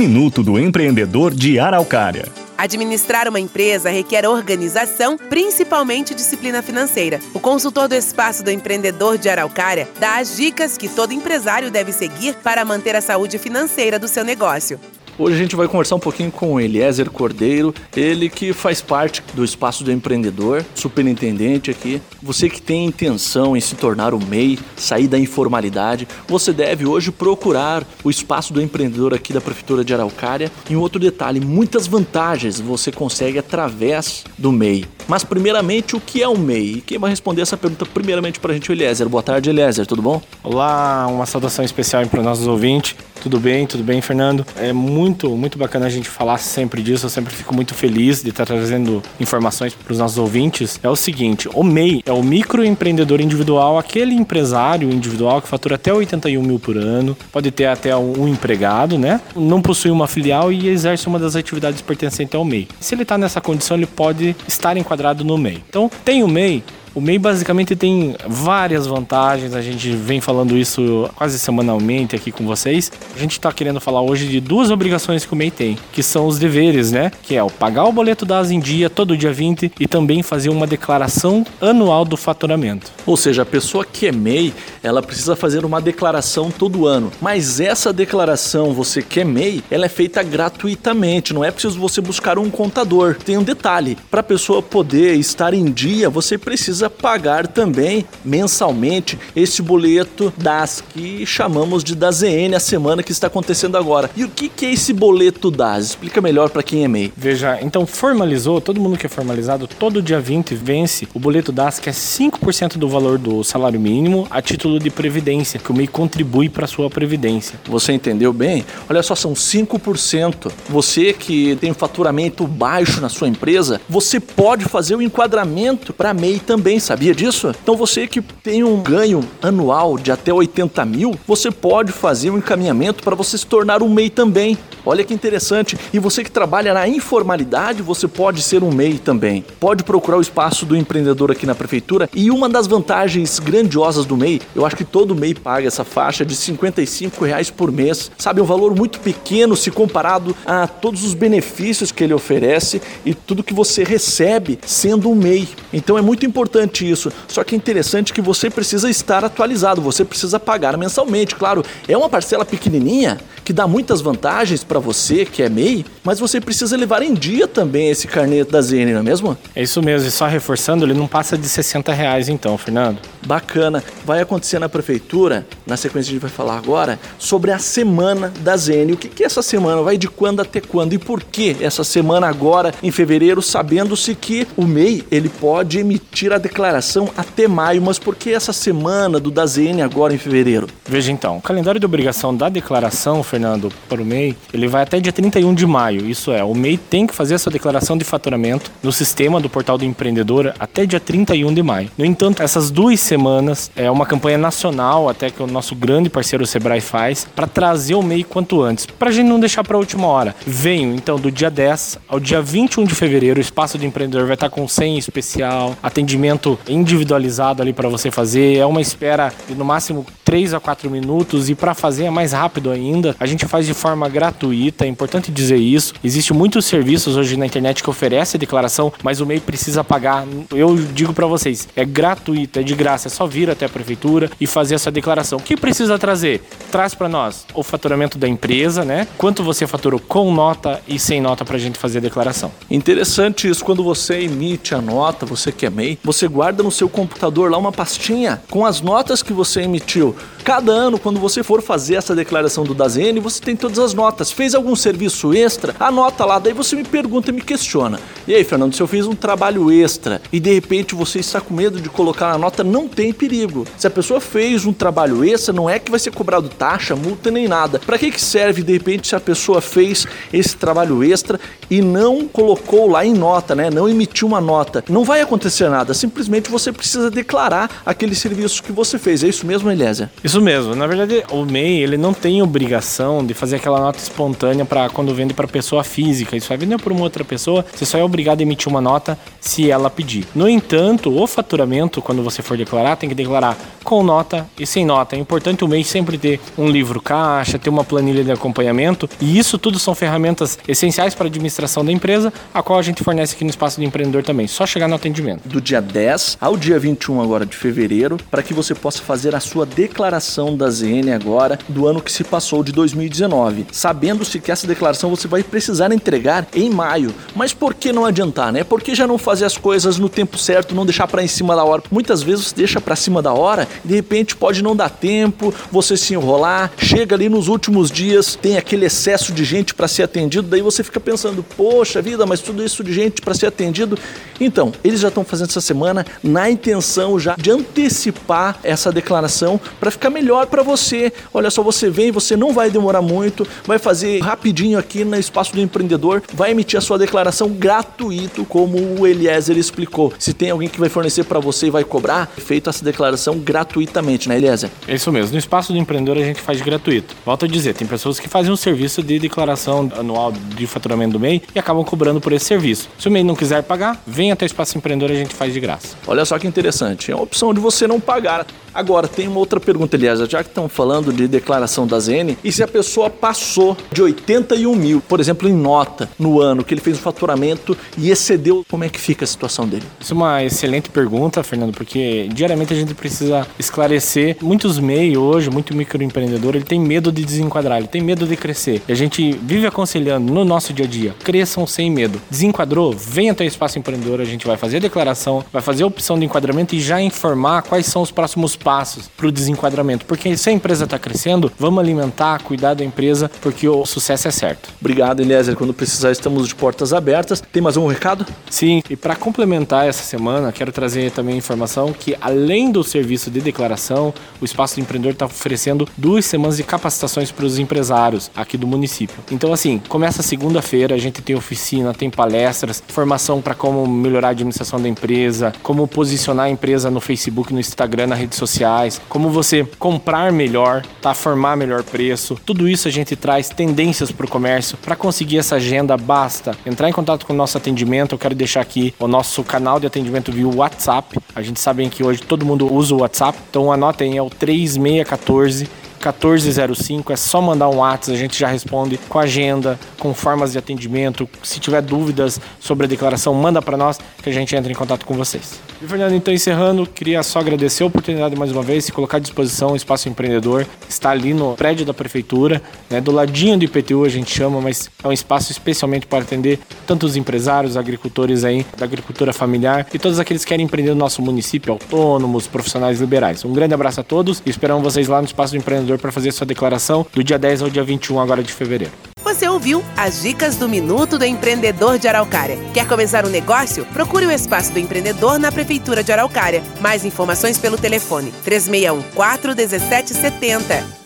Minuto do Empreendedor de Araucária. Administrar uma empresa requer organização, principalmente disciplina financeira. O consultor do Espaço do Empreendedor de Araucária dá as dicas que todo empresário deve seguir para manter a saúde financeira do seu negócio. Hoje a gente vai conversar um pouquinho com o Eliezer Cordeiro, ele que faz parte do Espaço do Empreendedor, superintendente aqui. Você que tem intenção em se tornar o MEI, sair da informalidade, você deve hoje procurar o Espaço do Empreendedor aqui da Prefeitura de Araucária. E um outro detalhe, muitas vantagens você consegue através do MEI. Mas primeiramente, o que é o MEI? E quem vai responder essa pergunta primeiramente para a gente o Eliezer. Boa tarde, Eliezer, tudo bom? Olá, uma saudação especial para os nossos ouvintes. Tudo bem, tudo bem, Fernando? É muito, muito bacana a gente falar sempre disso. Eu sempre fico muito feliz de estar trazendo informações para os nossos ouvintes. É o seguinte: o MEI é o microempreendedor individual, aquele empresário individual que fatura até 81 mil por ano, pode ter até um empregado, né? Não possui uma filial e exerce uma das atividades pertencentes ao MEI. Se ele está nessa condição, ele pode estar enquadrado no MEI. Então, tem o MEI, o MEI basicamente tem várias vantagens, a gente vem falando isso quase semanalmente aqui com vocês. A gente está querendo falar hoje de duas obrigações que o MEI tem, que são os deveres, né? Que é o pagar o boleto das em dia todo dia 20 e também fazer uma declaração anual do faturamento. Ou seja, a pessoa que é MEI, ela precisa fazer uma declaração todo ano. Mas essa declaração, você que é MEI, ela é feita gratuitamente, não é preciso você buscar um contador. Tem um detalhe, para a pessoa poder estar em dia, você precisa precisa pagar também mensalmente esse boleto das que chamamos de DAZN, a semana que está acontecendo agora. E o que, que é esse boleto DAS? Explica melhor para quem é MEI. Veja, então formalizou, todo mundo que é formalizado, todo dia 20 vence o boleto DAS, que é 5% do valor do salário mínimo a título de previdência, que o MEI contribui para sua previdência. Você entendeu bem? Olha só, são 5%. Você que tem um faturamento baixo na sua empresa, você pode fazer o enquadramento para MEI também também, sabia disso? Então você que tem um ganho anual de até 80 mil, você pode fazer um encaminhamento para você se tornar um MEI também. Olha que interessante. E você que trabalha na informalidade, você pode ser um MEI também. Pode procurar o espaço do empreendedor aqui na prefeitura. E uma das vantagens grandiosas do MEI, eu acho que todo MEI paga essa faixa de 55 reais por mês. Sabe, é um valor muito pequeno se comparado a todos os benefícios que ele oferece e tudo que você recebe sendo um MEI. Então é muito importante isso. Só que é interessante que você precisa estar atualizado, você precisa pagar mensalmente. Claro, é uma parcela pequenininha que dá muitas vantagens para você que é MEI, mas você precisa levar em dia também esse carnê da ZN, não é mesmo? É isso mesmo, e só reforçando, ele não passa de 60 reais então, Fernando. Bacana. Vai acontecer na prefeitura, na sequência a gente vai falar agora, sobre a semana da ZN. O que é essa semana? Vai de quando até quando? E por que essa semana agora, em fevereiro, sabendo-se que o MEI ele pode emitir a declaração até maio, mas por que essa semana do da ZN agora em fevereiro? Veja então, o calendário de obrigação da declaração, Fernando, para o MEI, ele vai até dia 31 de maio. Isso é, o MEI tem que fazer essa declaração de faturamento no sistema do portal do empreendedor até dia 31 de maio. No entanto, essas duas semanas é uma campanha nacional, até que o nosso grande parceiro Sebrae faz, para trazer o MEI quanto antes, para a gente não deixar para a última hora. Venho então do dia 10 ao dia 21 de fevereiro, o espaço do empreendedor vai estar com senha especial, atendimento individualizado ali para você fazer. É uma espera de no máximo 3 a 4 minutos e para fazer é mais rápido ainda. A gente faz de forma gratuita, é importante dizer isso. Existem muitos serviços hoje na internet que oferecem a declaração, mas o MEI precisa pagar. Eu digo para vocês, é gratuito, é de graça, é só vir até a prefeitura e fazer essa declaração. O que precisa trazer? Traz para nós o faturamento da empresa, né? Quanto você faturou com nota e sem nota para a gente fazer a declaração. Interessante isso, quando você emite a nota, você que é MEI, você guarda no seu computador lá uma pastinha com as notas que você emitiu. Look. Cada ano, quando você for fazer essa declaração do DAZN, você tem todas as notas. Fez algum serviço extra? Anota lá, daí você me pergunta e me questiona. E aí, Fernando, se eu fiz um trabalho extra e de repente você está com medo de colocar na nota, não tem perigo. Se a pessoa fez um trabalho extra, não é que vai ser cobrado taxa, multa nem nada. Para que, que serve de repente se a pessoa fez esse trabalho extra e não colocou lá em nota, né? Não emitiu uma nota? Não vai acontecer nada. Simplesmente você precisa declarar aquele serviço que você fez. É isso mesmo, Elésia? Isso Isso mesmo. Na verdade, o MEI ele não tem obrigação de fazer aquela nota espontânea para quando vende para pessoa física. Isso vai vender por uma outra pessoa, você só é obrigado a emitir uma nota se ela pedir. No entanto, o faturamento, quando você for declarar, tem que declarar com nota e sem nota. É importante o MEI sempre ter um livro caixa, ter uma planilha de acompanhamento, e isso tudo são ferramentas essenciais para a administração da empresa, a qual a gente fornece aqui no Espaço do Empreendedor também. Só chegar no atendimento. Do dia 10 ao dia 21 agora de fevereiro, para que você possa fazer a sua declaração da ZN agora do ano que se passou de 2019, sabendo-se que essa declaração você vai precisar entregar em maio. Mas por que não adiantar, né? Por que já não fazer as coisas no tempo certo, não deixar para em cima da hora? Muitas vezes você deixa para cima da hora e de repente pode não dar tempo, você se enrolar, chega ali nos últimos dias, tem aquele excesso de gente para ser atendido, daí você fica pensando, poxa vida, mas tudo isso de gente para ser atendido. Então, eles já estão fazendo essa semana na intenção já de antecipar essa declaração para ficar melhor para você. Olha só, você vem, você não vai demorar muito, vai fazer rapidinho aqui no espaço do empreendedor, vai emitir a sua declaração gratuito, como o Eliezer explicou. Se tem alguém que vai fornecer para você e vai cobrar, feita essa declaração gratuitamente, né, Eliezer? É isso mesmo. No espaço do empreendedor a gente faz gratuito. Volto a dizer, tem pessoas que fazem um serviço de declaração anual de faturamento do MEI e acabam cobrando por esse serviço. Se o MEI não quiser pagar, vem até o espaço empreendedor a gente faz de graça. Olha só que interessante, é uma opção de você não pagar. Agora, tem uma outra pergunta, aliás, já que estão falando de declaração da ZN, e se a pessoa passou de 81 mil, por exemplo, em nota, no ano, que ele fez o faturamento e excedeu, como é que fica a situação dele? Isso é uma excelente pergunta, Fernando, porque diariamente a gente precisa esclarecer. Muitos MEI hoje, muito microempreendedor, ele tem medo de desenquadrar, ele tem medo de crescer. E a gente vive aconselhando no nosso dia a dia, cresçam sem medo. Desenquadrou? Vem até o Espaço Empreendedor, a gente vai fazer a declaração, vai fazer a opção de enquadramento e já informar quais são os próximos passos para o desenquadramento. Porque se a empresa está crescendo, vamos alimentar, cuidar da empresa, porque o sucesso é certo. Obrigado, Eliezer. Quando precisar, estamos de portas abertas. Tem mais um recado? Sim, e para complementar essa semana, quero trazer também a informação que, além do serviço de declaração, o Espaço do Empreendedor está oferecendo duas semanas de capacitações para os empresários aqui do município. Então, assim, começa segunda-feira, a gente tem oficina, tem palestras, formação para como melhorar a administração da empresa, como posicionar a empresa no Facebook, no Instagram, nas redes sociais, como você comprar melhor, tá, formar melhor preço. Tudo isso a gente traz tendências para o comércio. Para conseguir essa agenda, basta entrar em contato com o nosso atendimento. Eu quero deixar aqui o nosso canal de atendimento via WhatsApp. A gente sabe que hoje todo mundo usa o WhatsApp, então anotem, é o 3614 1405. É só mandar um WhatsApp, a gente já responde com agenda, com formas de atendimento. Se tiver dúvidas sobre a declaração, manda para nós que a gente entra em contato com vocês. E Fernando, então encerrando, queria só agradecer a oportunidade mais uma vez, se colocar à disposição o Espaço Empreendedor. Está ali no prédio da prefeitura, né, do ladinho do IPTU a gente chama, mas é um espaço especialmente para atender tanto os empresários, agricultores aí da agricultura familiar e todos aqueles que querem empreender no nosso município, autônomos, profissionais liberais. Um grande abraço a todos e esperamos vocês lá no Espaço do Para fazer sua declaração do dia 10 ao dia 21 agora de fevereiro. Você ouviu as dicas do Minuto do Empreendedor de Araucária. Quer começar um negócio? Procure o Espaço do Empreendedor na Prefeitura de Araucária. Mais informações pelo telefone 3614 1770.